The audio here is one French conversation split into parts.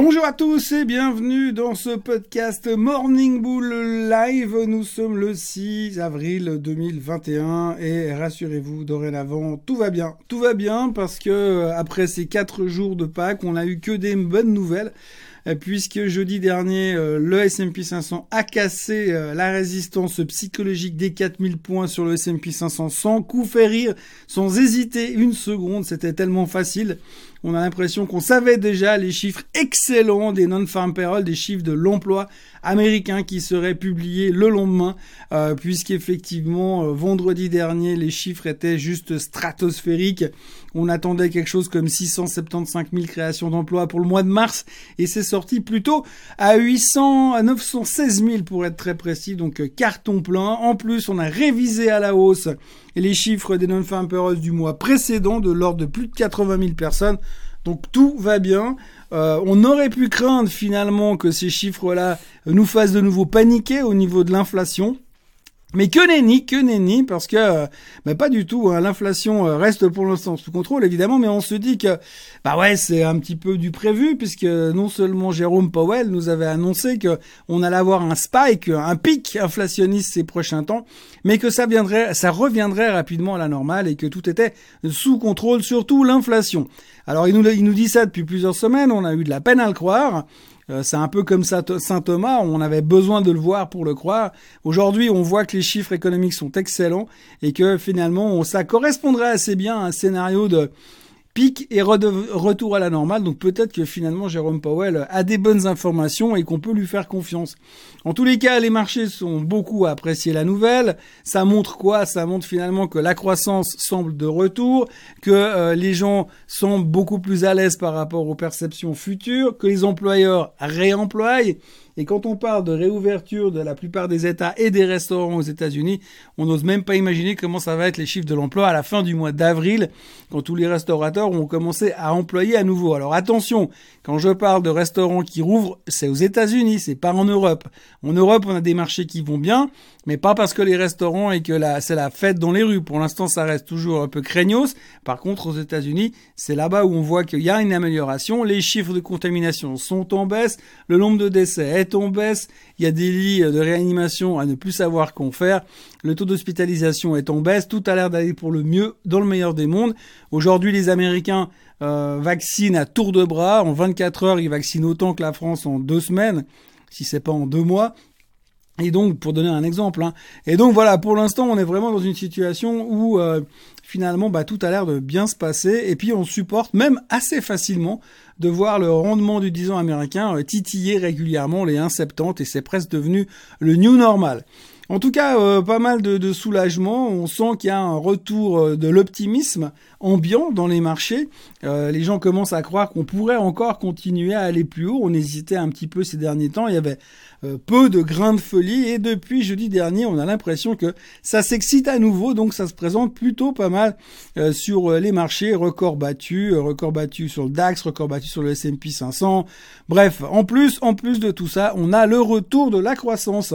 Bonjour à tous et bienvenue dans ce podcast Morning Bull Live. Nous sommes le 6 avril 2021 et rassurez-vous, dorénavant, tout va bien. Tout va bien parce que euh, après ces quatre jours de Pâques, on n'a eu que des bonnes nouvelles euh, puisque jeudi dernier, euh, le S&P 500 a cassé la résistance psychologique des 4000 points sur le S&P 500 sans coup faire rire, sans hésiter une seconde, c'était tellement facile. On a l'impression qu'on savait déjà les chiffres excellents des non-farm payroll, des chiffres de l'emploi américain qui seraient publiés le lendemain, euh, puisqu'effectivement, euh, vendredi dernier, les chiffres étaient juste stratosphériques. On attendait quelque chose comme 675 000 créations d'emplois pour le mois de mars, et c'est sorti plutôt à 800, à 916 000 pour être très précis, donc euh, carton plein. En plus, on a révisé à la hausse les chiffres des non-farm payroll du mois précédent de l'ordre de plus de 80 000 personnes. Donc tout va bien. Euh, on aurait pu craindre finalement que ces chiffres-là nous fassent de nouveau paniquer au niveau de l'inflation. Mais que nenni, que nenni, parce que euh, bah, pas du tout. Hein. L'inflation euh, reste pour l'instant sous contrôle, évidemment, mais on se dit que bah ouais, c'est un petit peu du prévu, puisque non seulement Jérôme Powell nous avait annoncé que on allait avoir un spike, un pic inflationniste ces prochains temps, mais que ça viendrait, ça reviendrait rapidement à la normale et que tout était sous contrôle, surtout l'inflation. Alors il nous, il nous dit ça depuis plusieurs semaines, on a eu de la peine à le croire. Euh, c'est un peu comme Saint Thomas, on avait besoin de le voir pour le croire. Aujourd'hui, on voit que les chiffres économiques sont excellents et que finalement, ça correspondrait assez bien à un scénario de pic et retour à la normale. Donc peut-être que finalement Jérôme Powell a des bonnes informations et qu'on peut lui faire confiance. En tous les cas, les marchés sont beaucoup à apprécier la nouvelle. Ça montre quoi? Ça montre finalement que la croissance semble de retour, que euh, les gens sont beaucoup plus à l'aise par rapport aux perceptions futures, que les employeurs réemploient et quand on parle de réouverture de la plupart des États et des restaurants aux États-Unis, on n'ose même pas imaginer comment ça va être les chiffres de l'emploi à la fin du mois d'avril, quand tous les restaurateurs ont commencé à employer à nouveau. Alors attention, quand je parle de restaurants qui rouvrent, c'est aux États-Unis, c'est pas en Europe. En Europe, on a des marchés qui vont bien, mais pas parce que les restaurants et que c'est la fête dans les rues. Pour l'instant, ça reste toujours un peu craignos. Par contre, aux États-Unis, c'est là-bas où on voit qu'il y a une amélioration. Les chiffres de contamination sont en baisse, le nombre de décès est en baisse, il y a des lits de réanimation à ne plus savoir qu'en faire, le taux d'hospitalisation est en baisse, tout a l'air d'aller pour le mieux dans le meilleur des mondes. Aujourd'hui, les Américains euh, vaccinent à tour de bras, en 24 heures, ils vaccinent autant que la France en deux semaines, si c'est pas en deux mois. Et donc, pour donner un exemple, hein. et donc voilà, pour l'instant, on est vraiment dans une situation où euh, finalement, bah, tout a l'air de bien se passer, et puis on supporte même assez facilement de voir le rendement du 10 ans américain euh, titiller régulièrement les 1,70 et c'est presque devenu le new normal. En tout cas, euh, pas mal de, soulagement. On sent qu'il y a un retour de l'optimisme ambiant dans les marchés. les gens commencent à croire qu'on pourrait encore continuer à aller plus haut. On hésitait un petit peu ces derniers temps. Il y avait peu de grains de folie et depuis jeudi dernier, on a l'impression que ça s'excite à nouveau. Donc ça se présente plutôt pas mal sur les marchés. Record battu, record battu sur le DAX, record battu sur le S&P 500. Bref, en plus, en plus de tout ça, on a le retour de la croissance.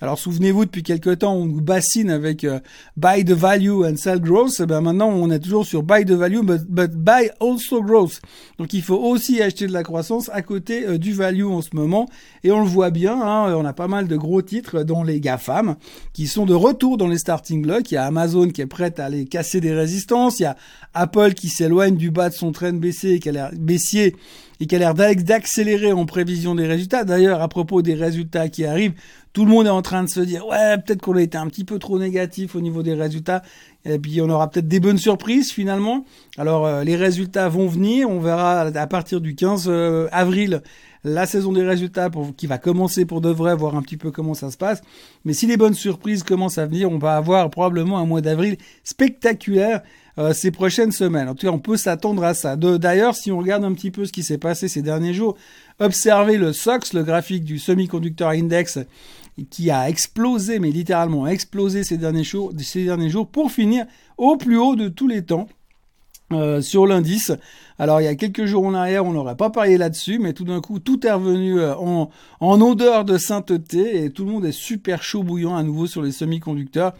Alors souvenez-vous, depuis quelques temps, on bassine avec euh, buy the value and sell growth. Eh ben maintenant, on est toujours sur buy the value, but, buy also growth. Donc il faut aussi acheter de la croissance à côté euh, du value en ce moment. Et on le voit bien, hein, on a pas mal de gros titres dans les GAFAM qui sont de retour dans les starting blocks. Il y a Amazon qui est prête à aller casser des résistances. Il y a Apple qui s'éloigne du bas de son train baissier, qui a l'air baissier et qui a l'air d'accélérer en prévision des résultats. D'ailleurs, à propos des résultats qui arrivent, tout le monde est en train de se dire ouais, peut-être qu'on a été un petit peu trop négatif au niveau des résultats. Et puis on aura peut-être des bonnes surprises finalement. Alors euh, les résultats vont venir, on verra à partir du 15 euh, avril la saison des résultats qui va commencer pour de vrai, voir un petit peu comment ça se passe. Mais si les bonnes surprises commencent à venir, on va avoir probablement un mois d'avril spectaculaire euh, ces prochaines semaines. En tout cas, on peut s'attendre à ça. D'ailleurs, si on regarde un petit peu ce qui s'est passé ces derniers jours, observez le SOX, le graphique du Semiconductor Index, qui a explosé, mais littéralement explosé ces derniers jours, ces derniers jours pour finir au plus haut de tous les temps. Euh, sur l'indice. Alors il y a quelques jours en arrière, on n'aurait pas parlé là-dessus, mais tout d'un coup, tout est revenu euh, en, en, odeur de sainteté et tout le monde est super chaud bouillant à nouveau sur les semi-conducteurs.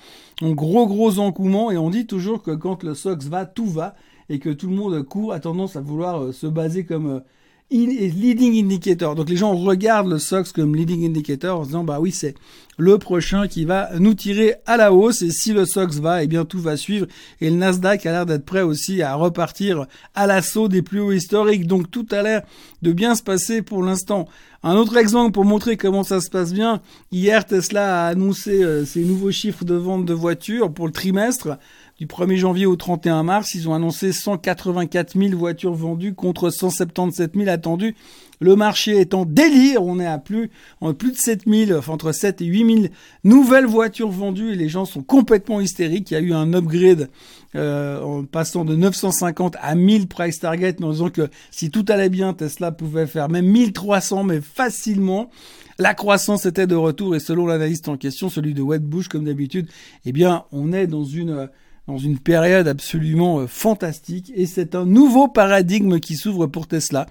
Un gros gros encouement et on dit toujours que quand le SOX va, tout va et que tout le monde court a tendance à vouloir euh, se baser comme leading indicator. Donc les gens regardent le SOX comme leading indicator en se disant bah oui c'est le prochain qui va nous tirer à la hausse et si le SOX va, eh bien tout va suivre et le Nasdaq a l'air d'être prêt aussi à repartir à l'assaut des plus hauts historiques. Donc tout a l'air de bien se passer pour l'instant. Un autre exemple pour montrer comment ça se passe bien, hier Tesla a annoncé euh, ses nouveaux chiffres de vente de voitures pour le trimestre du 1er janvier au 31 mars, ils ont annoncé 184 000 voitures vendues contre 177 000 attendues. Le marché est en délire, on est à plus, plus de 7 000, enfin entre 7 et 8 000 nouvelles voitures vendues et les gens sont complètement hystériques. Il y a eu un upgrade euh, en passant de 950 à 1000 price target, mais en disant que si tout allait bien, Tesla pouvait faire même 1300, mais facilement. La croissance était de retour et selon l'analyste en question, celui de Wedbush comme d'habitude, eh bien, on est dans une dans une période absolument euh, fantastique et c'est un nouveau paradigme qui s'ouvre pour Tesla.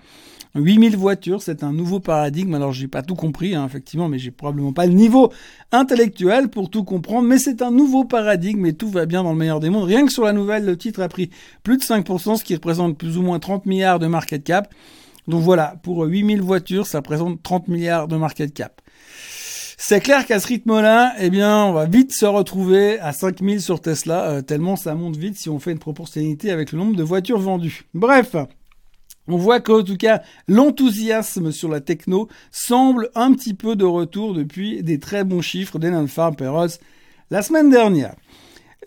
8000 voitures, c'est un nouveau paradigme. Alors j'ai pas tout compris, hein, effectivement, mais j'ai probablement pas le niveau intellectuel pour tout comprendre. Mais c'est un nouveau paradigme et tout va bien dans le meilleur des mondes. Rien que sur la nouvelle, le titre a pris plus de 5%, ce qui représente plus ou moins 30 milliards de market cap. Donc voilà, pour 8000 voitures, ça représente 30 milliards de market cap. C'est clair qu'à ce rythme-là, eh bien, on va vite se retrouver à 5000 sur Tesla, euh, tellement ça monte vite si on fait une proportionnalité avec le nombre de voitures vendues. Bref. On voit qu'en tout cas, l'enthousiasme sur la techno semble un petit peu de retour depuis des très bons chiffres d'Enan Farm Perros la semaine dernière.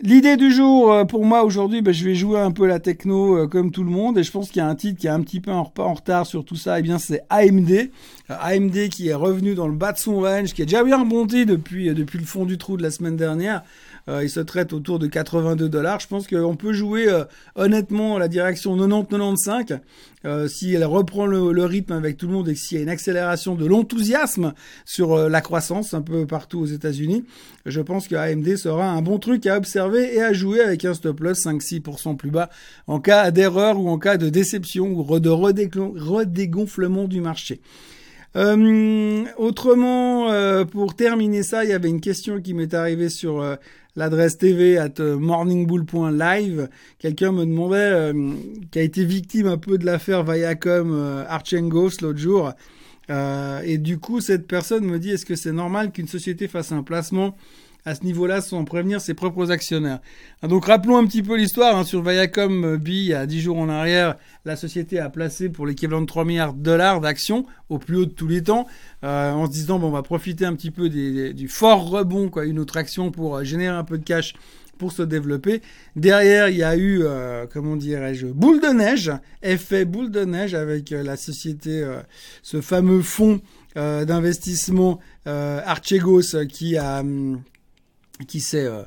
L'idée du jour euh, pour moi aujourd'hui, ben, je vais jouer un peu la techno euh, comme tout le monde et je pense qu'il y a un titre qui est un petit peu en, retard sur tout ça. Et bien c'est AMD, euh, AMD qui est revenu dans le bas de son range, qui a déjà bien rebondi depuis depuis le fond du trou de la semaine dernière. Il se traite autour de 82 dollars. Je pense qu'on peut jouer honnêtement la direction 90-95 euh, si elle reprend le, rythme avec tout le monde et s'il y a une accélération de l'enthousiasme sur euh, la croissance un peu partout aux États-Unis, je pense que AMD sera un bon truc à observer et à jouer avec un stop loss 5-6% plus bas en cas d'erreur ou en cas de déception ou de redégonflement du marché. Euh, autrement, euh, pour terminer ça, il y avait une question qui m'est arrivée sur euh, l'adresse tv at morningbull.live. Quelqu'un me demandait, qui a été victime un peu de l'affaire Viacom Archengos l'autre jour. et du coup, cette personne me dit, est-ce que c'est normal qu'une société fasse un placement à ce niveau-là sans prévenir ses propres actionnaires. Ah, donc rappelons un petit peu l'histoire. Hein, sur Viacom euh, B, il y a 10 jours en arrière, la société a placé pour l'équivalent de 3 milliards de dollars d'actions au plus haut de tous les temps, euh, en se disant bon, on va profiter un petit peu du fort rebond, quoi, une autre action pour euh, générer un peu de cash pour se développer. Derrière, il y a eu, comment dirais-je, boule de neige, effet boule de neige avec la société, ce fameux fonds d'investissement Archegos qui a hum, qui s'est euh,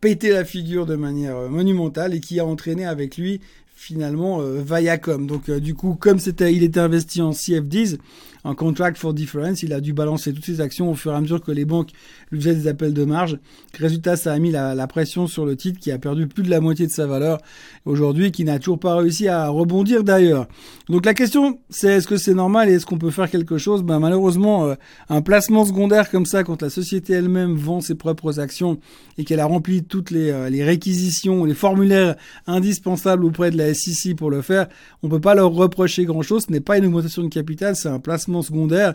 pété la figure de manière euh, monumentale et qui a entraîné avec lui finalement euh, Viacom. Donc du coup, comme c'était, il était investi en CFDs, un contract for difference. Il a dû balancer toutes ses actions au fur et à mesure que les banques lui faisaient des appels de marge. Résultat, ça a mis la, pression sur le titre qui a perdu plus de la moitié de sa valeur aujourd'hui, qui n'a toujours pas réussi à rebondir d'ailleurs. Donc la question, c'est est-ce que c'est normal et est-ce qu'on peut faire quelque chose? Ben malheureusement, euh, un placement secondaire comme ça, quand la société elle-même vend ses propres actions et qu'elle a rempli toutes les, euh, les réquisitions, les formulaires indispensables auprès de la SEC pour le faire, on peut pas leur reprocher grand-chose. Ce n'est pas une augmentation de capital, c'est un placement secondaire.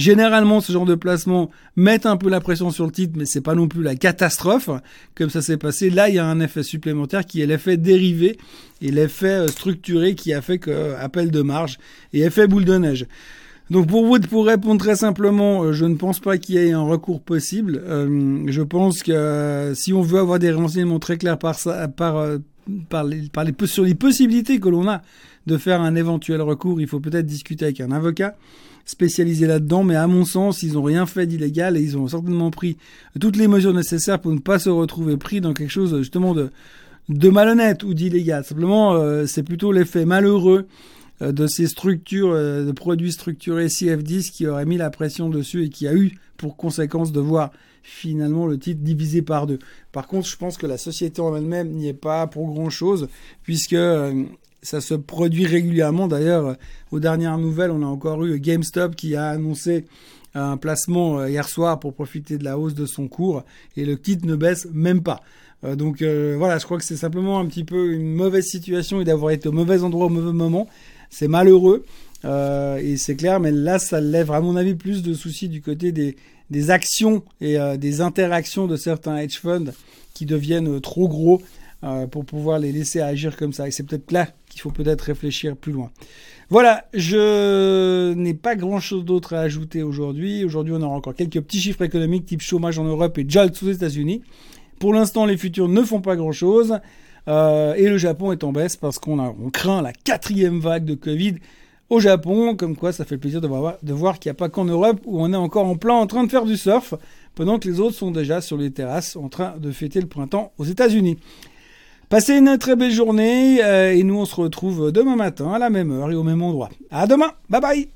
Généralement, ce genre de placement met un peu la pression sur le titre, mais c'est pas non plus la catastrophe, comme ça s'est passé. Là, il y a un effet supplémentaire qui est l'effet dérivé et l'effet euh, structuré qui a fait que euh, appel de marge et effet boule de neige. Donc pour vous, pour répondre très simplement, euh, je ne pense pas qu'il y ait un recours possible. je pense que si on veut avoir des renseignements très clairs par, sur les possibilités que l'on a de faire un éventuel recours, il faut peut-être discuter avec un avocat spécialisé là-dedans, mais à mon sens, ils n'ont rien fait d'illégal et ils ont certainement pris toutes les mesures nécessaires pour ne pas se retrouver pris dans quelque chose justement de, de malhonnête ou d'illégal. Simplement, euh, c'est plutôt l'effet malheureux euh, de ces structures, euh, de produits structurés CF10 qui auraient mis la pression dessus et qui a eu pour conséquence de voir finalement le titre divisé par deux. Par contre, je pense que la société en elle-même n'y est pas pour grand-chose, puisque ça se produit régulièrement. D'ailleurs, euh, aux dernières nouvelles, on a encore eu GameStop qui a annoncé un placement euh, hier soir pour profiter de la hausse de son cours et le titre ne baisse même pas. Euh, donc voilà, je crois que c'est simplement un petit peu une mauvaise situation et d'avoir été au mauvais endroit au mauvais moment. C'est malheureux. Euh, et c'est clair, mais là, ça lève à mon avis plus de soucis du côté des, actions et euh, des interactions de certains hedge funds qui deviennent trop gros euh, pour pouvoir les laisser agir comme ça. Et c'est peut-être là qu'il faut peut-être réfléchir plus loin. Voilà, je n'ai pas grand-chose d'autre à ajouter aujourd'hui. Aujourd'hui, on aura encore quelques petits chiffres économiques type chômage en Europe et JOLTS aux États-Unis. Pour l'instant, les futurs ne font pas grand-chose. Euh, et le Japon est en baisse parce qu'on on craint la quatrième vague de Covid au Japon. Comme quoi, ça fait plaisir de voir, de voir qu'il n'y a pas qu'en Europe où on est encore en plein en train de faire du surf, pendant que les autres sont déjà sur les terrasses en train de fêter le printemps aux États-Unis. Passez une très belle journée euh, et nous on se retrouve demain matin à la même heure et au même endroit. À demain, bye bye